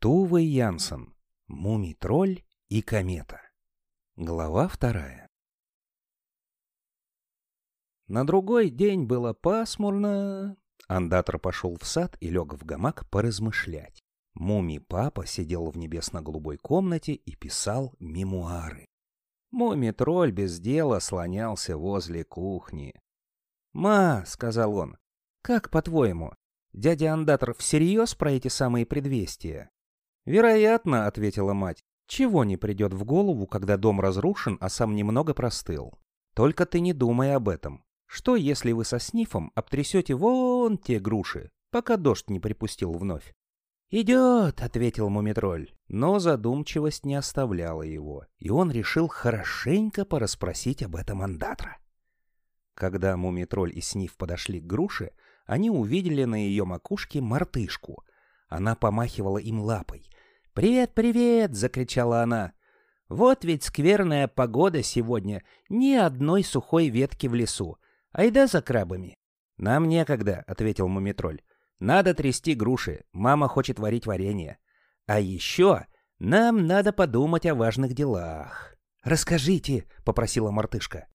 Тувы Янсен. Мумий-тролль и комета. Глава вторая. На другой день было пасмурно. Андатор пошел в сад и лег в гамак поразмышлять. Мумий-папа сидел в небесно-голубой комнате и писал мемуары. Мумий-тролль без дела слонялся возле кухни. «Ма», — сказал он, — «как по-твоему, дядя Андатор всерьез про эти самые предвестия?» «Вероятно», — ответила мать, — «чего не придет в голову, когда дом разрушен, а сам немного простыл? Только ты не думай об этом. Что, если вы со Снифом обтрясете вон те груши, пока дождь не припустил вновь?» «Идет», — ответил Мумитроль. Но задумчивость не оставляла его, и он решил хорошенько порасспросить об этом Андатра. Когда Мумитроль и Сниф подошли к груше, они увидели на ее макушке мартышку. Она помахивала им лапой. «Привет, привет!» — закричала она. «Вот ведь скверная погода сегодня, ни одной сухой ветки в лесу. Айда за крабами». «Нам некогда», — ответил Мумитроль. «Надо трясти груши, мама хочет варить варенье. А еще нам надо подумать о важных делах». «Расскажите», — попросила мартышка.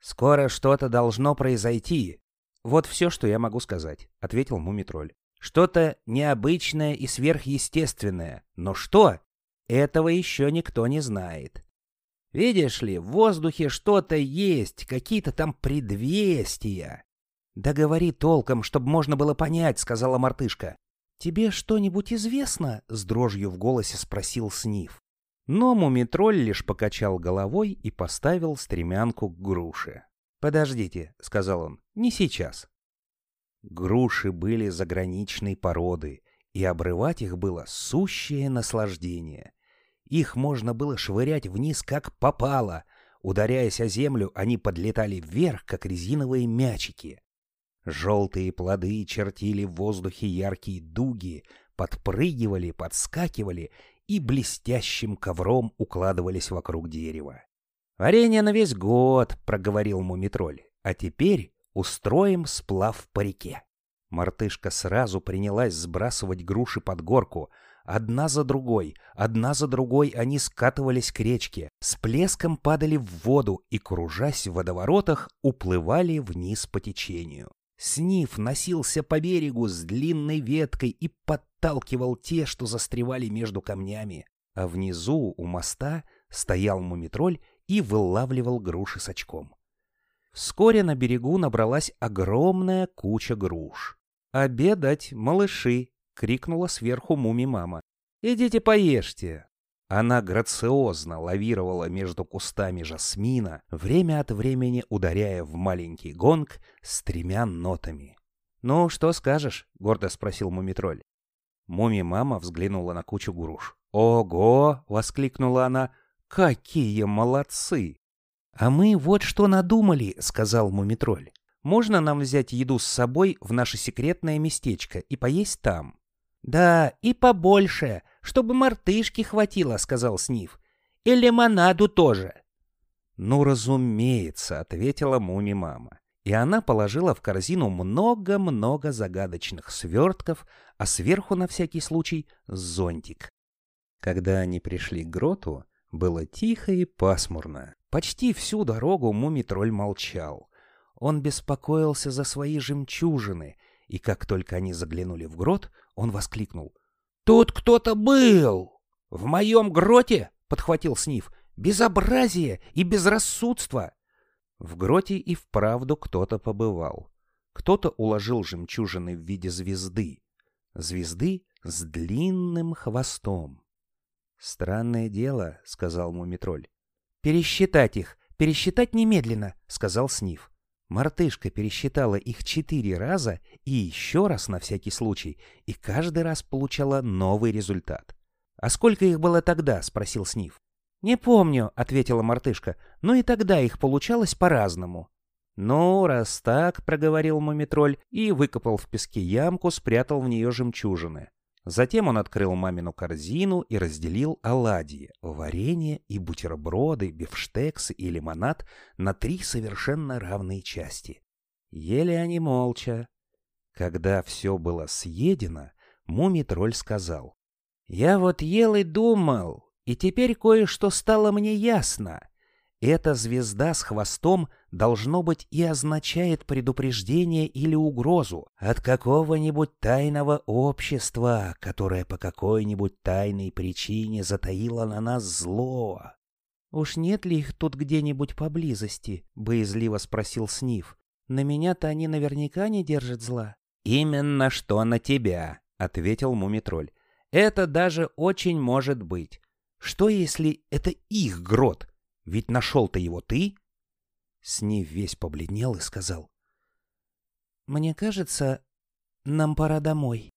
«Скоро что-то должно произойти. Вот все, что я могу сказать», — ответил Мумитроль. «Что-то необычное и сверхъестественное. Но что? Этого еще никто не знает. Видишь ли, в воздухе что-то есть, какие-то там предвестия». «Да говори толком, чтобы можно было понять», — сказала мартышка. «Тебе что-нибудь известно?» — с дрожью в голосе спросил Сниф. Но Мумитроль лишь покачал головой и поставил стремянку к груше. «Подождите», — сказал он, — «не сейчас». Груши были заграничной породы, и обрывать их было сущее наслаждение. Их можно было швырять вниз как попало. Ударяясь о землю, они подлетали вверх, как резиновые мячики. Желтые плоды чертили в воздухе яркие дуги, подпрыгивали, подскакивали и блестящим ковром укладывались вокруг дерева. «Варенье на весь год», — проговорил Мумитроль. «А теперь устроим сплав по реке». Мартышка сразу принялась сбрасывать груши под горку. Одна за другой, одна за другой они скатывались к речке, с плеском падали в воду и, кружась в водоворотах, уплывали вниз по течению. Сниф носился по берегу с длинной веткой и подталкивал те, что застревали между камнями. А внизу, у моста, стоял мумитроль и вылавливал груши с очком. Вскоре на берегу набралась огромная куча груш. «Обедать, малыши!» — крикнула сверху муми-мама. «Идите поешьте!» Она грациозно лавировала между кустами жасмина, время от времени ударяя в маленький гонг с тремя нотами. «Ну, что скажешь?» — гордо спросил Мумитроль. Муми-мама взглянула на кучу груш. «Ого!» — воскликнула она. «Какие молодцы!» «А мы вот что надумали», — сказал Мумитроль. «Можно нам взять еду с собой в наше секретное местечко и поесть там?» «Да, и побольше, чтобы мартышки хватило», — сказал Сниф. «И лимонаду тоже». «Ну, разумеется», — ответила Муми-мама. И она положила в корзину много-много загадочных свертков, а сверху, на всякий случай, зонтик. Когда они пришли к гроту, было тихо и пасмурно. Почти всю дорогу Муми-тролль молчал. Он беспокоился за свои жемчужины — и как только они заглянули в грот, он воскликнул. «Тут кто-то был! В моем гроте!» — подхватил Сниф. «Безобразие и безрассудство!» В гроте и вправду кто-то побывал. Кто-то уложил жемчужины в виде звезды. Звезды с длинным хвостом. «Странное дело», — сказал Мумитроль. «Пересчитать их, пересчитать немедленно», — сказал Сниф. Мартышка пересчитала их четыре раза и еще раз на всякий случай, и каждый раз получала новый результат. «А сколько их было тогда?» — спросил Сниф. «Не помню», — ответила мартышка, — «но и тогда их получалось по-разному». «Ну, раз так», — проговорил Мумитроль и выкопал в песке ямку, спрятал в нее жемчужины. Затем он открыл мамину корзину и разделил оладьи, варенье и бутерброды, бифштексы и лимонад на три совершенно равные части. Ели они молча. Когда все было съедено, мумий-тролль сказал. Я вот ел и думал, и теперь кое-что стало мне ясно. Эта звезда с хвостом должно быть и означает предупреждение или угрозу от какого-нибудь тайного общества, которое по какой-нибудь тайной причине затаило на нас зло. «Уж нет ли их тут где-нибудь поблизости?» — боязливо спросил Сниф. «На меня-то они наверняка не держат зла». «Именно что на тебя», — ответил Мумитроль. «Это даже очень может быть. Что, если это их грот?» Ведь нашел-то его ты. Снив весь побледнел и сказал. Мне кажется, нам пора домой.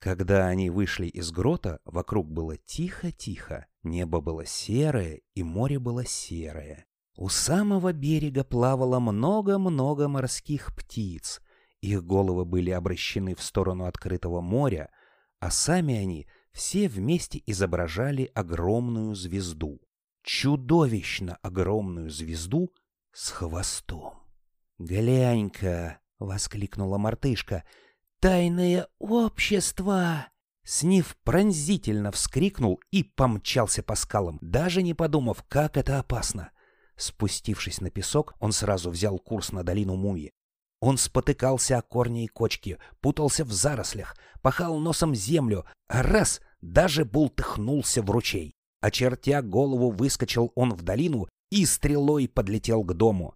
Когда они вышли из грота, вокруг было тихо-тихо, небо было серое и море было серое. У самого берега плавало много-много морских птиц. Их головы были обращены в сторону открытого моря, а сами они все вместе изображали огромную звезду чудовищно огромную звезду с хвостом. «Глянь-ка!» — воскликнула мартышка. «Тайное общество!» Снив пронзительно вскрикнул и помчался по скалам, даже не подумав, как это опасно. Спустившись на песок, он сразу взял курс на долину Мумии. Он спотыкался о корни и кочки, путался в зарослях, пахал носом землю, а раз даже бултыхнулся в ручей. Очертя голову, выскочил он в долину и стрелой подлетел к дому.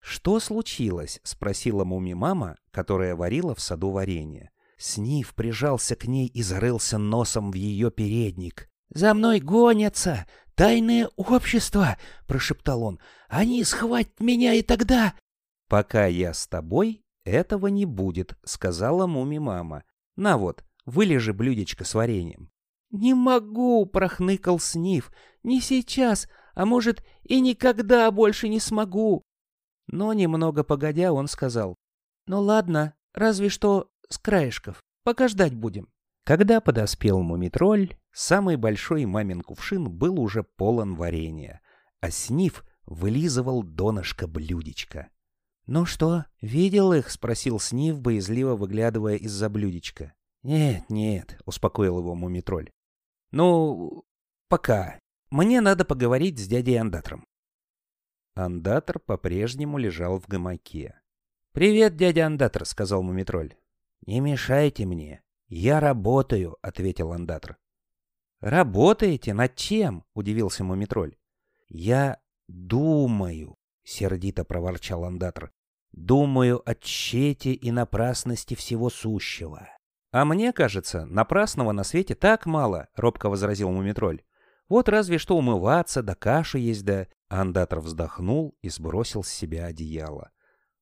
«Что случилось?» — спросила муми-мама, которая варила в саду варенье. Снив прижался к ней и зарылся носом в ее передник. «За мной гонятся! Тайное общество!» — прошептал он. «Они схватят меня и тогда...» «Пока я с тобой, этого не будет», — сказала муми-мама. «На вот, вылежи блюдечко с вареньем». «Не могу!» — прохныкал Сниф. «Не сейчас, а может, и никогда больше не смогу!» Но немного погодя он сказал. «Ну ладно, разве что с краешков. Пока ждать будем». Когда подоспел мумитроль, самый большой мамин кувшин был уже полон варенья, а Сниф вылизывал донышко блюдечка. «Ну что, видел их?» — спросил Сниф, боязливо выглядывая из-за блюдечка. «Нет, нет», — успокоил его мумитроль. Ну, пока. Мне надо поговорить с дядей Андатром. Андатор по-прежнему лежал в гамаке. «Привет, дядя Андатор», — сказал Мумитроль. «Не мешайте мне. Я работаю», — ответил Андатор. «Работаете? Над чем?» — удивился Мумитроль. «Я думаю», — сердито проворчал Андатор. «Думаю о тщете и напрасности всего сущего. «А мне кажется, напрасного на свете так мало», — робко возразил Мумитроль. «Вот разве что умываться, да кашу есть, да...» Андатор вздохнул и сбросил с себя одеяло.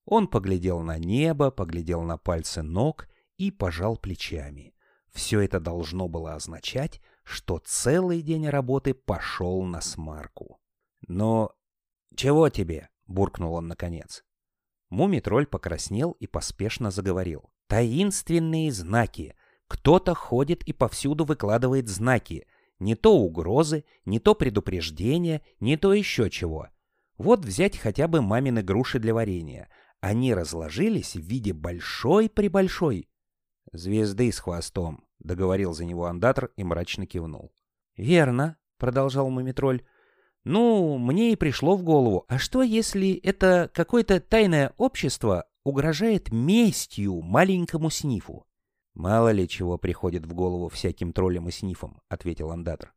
Он поглядел на небо, поглядел на пальцы ног и пожал плечами. Все это должно было означать, что целый день работы пошел на смарку. «Но чего тебе?» — буркнул он наконец. Мумитроль покраснел и поспешно заговорил. Таинственные знаки. Кто-то ходит и повсюду выкладывает знаки. Не то угрозы, не то предупреждения, не то еще чего. Вот взять хотя бы мамины груши для варенья. Они разложились в виде большой-пребольшой звезды с хвостом, — договорил за него андатор и мрачно кивнул. — Верно, — продолжал Мумитроль. — Ну, мне и пришло в голову, а что, если это какое-то тайное общество, угрожает местью маленькому снифу. «Мало ли чего приходит в голову всяким троллям и снифам», — ответил Андатор.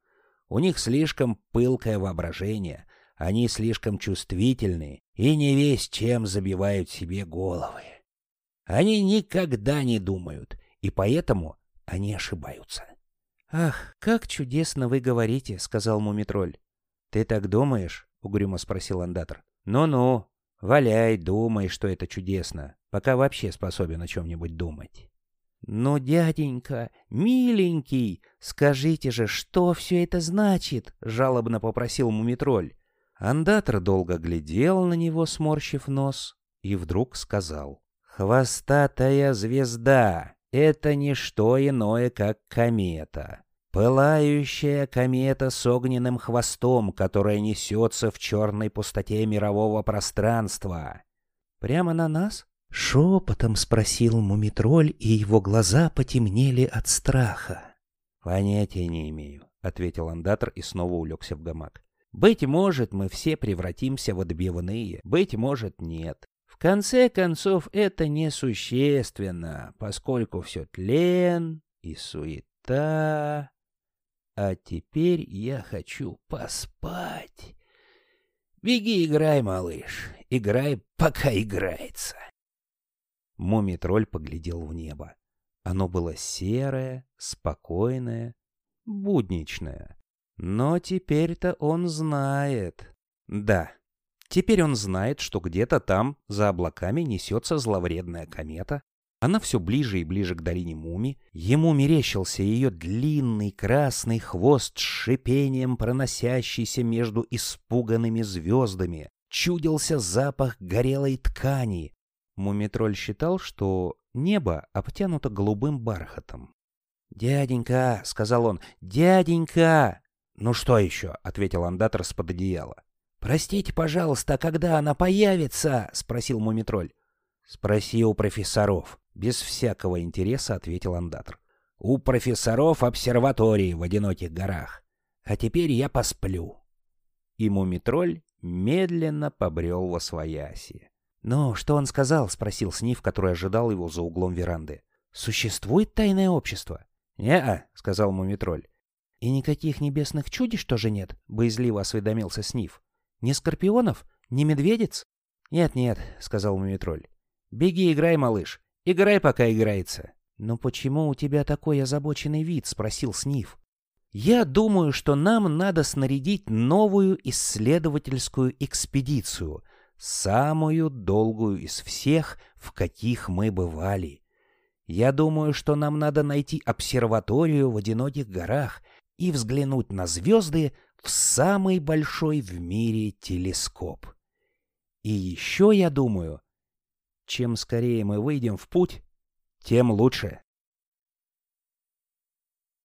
«У них слишком пылкое воображение, они слишком чувствительны и не весь чем забивают себе головы. Они никогда не думают, и поэтому они ошибаются». «Ах, как чудесно вы говорите», — сказал Мумитроль. «Ты так думаешь?» — угрюмо спросил Андатор. «Ну-ну, Валяй, думай, что это чудесно, пока вообще способен о чем-нибудь думать. «Ну, дяденька, миленький, скажите же, что все это значит?» — жалобно попросил Мумитроль. Андатор долго глядел на него, сморщив нос, и вдруг сказал. «Хвостатая звезда — это не что иное, как комета. Пылающая комета с огненным хвостом, которая несется в черной пустоте мирового пространства. Прямо на нас? Шепотом спросил Мумитроль, и его глаза потемнели от страха. «Понятия не имею», — ответил андатор и снова улегся в гамак. «Быть может, мы все превратимся в отбивные, быть может, нет. В конце концов, это несущественно, поскольку все тлен и суета. А теперь я хочу поспать. Беги, играй, малыш, играй, пока играется». Мумий-тролль поглядел в небо. Оно было серое, спокойное, будничное. Но теперь-то он знает. Да, теперь он знает, что где-то там, за облаками, несется зловредная комета. Она все ближе и ближе к долине Муми. Ему мерещился ее длинный красный хвост с шипением, проносящийся между испуганными звездами. Чудился запах горелой ткани. Мумитроль считал, что небо обтянуто голубым бархатом. «Дяденька!» — сказал он. «Дяденька!» «Ну что еще?» — ответил андатор с-под одеяла. «Простите, пожалуйста, а когда она появится?» — спросил Мумитроль. «Спроси у профессоров». Без всякого интереса ответил андатор. «У профессоров обсерватории в одиноких горах. А теперь я посплю». И Мумитроль медленно побрел во свояси. «Ну, что он сказал?» — спросил Сниф, который ожидал его за углом веранды. «Существует тайное общество?» «Не-а», — сказал Мумитроль. «И никаких небесных чудищ тоже нет?» — боязливо осведомился Сниф. «Ни скорпионов? Ни медведец?» «Нет-нет», — сказал Мумитроль. «Беги, играй, малыш. Играй, пока играется». «Но почему у тебя такой озабоченный вид?» — спросил Сниф. «Я думаю, что нам надо снарядить новую исследовательскую экспедицию — самую долгую из всех, в каких мы бывали. Я думаю, что нам надо найти обсерваторию в одиноких горах и взглянуть на звезды в самый большой в мире телескоп. И еще я думаю, чем скорее мы выйдем в путь, тем лучше.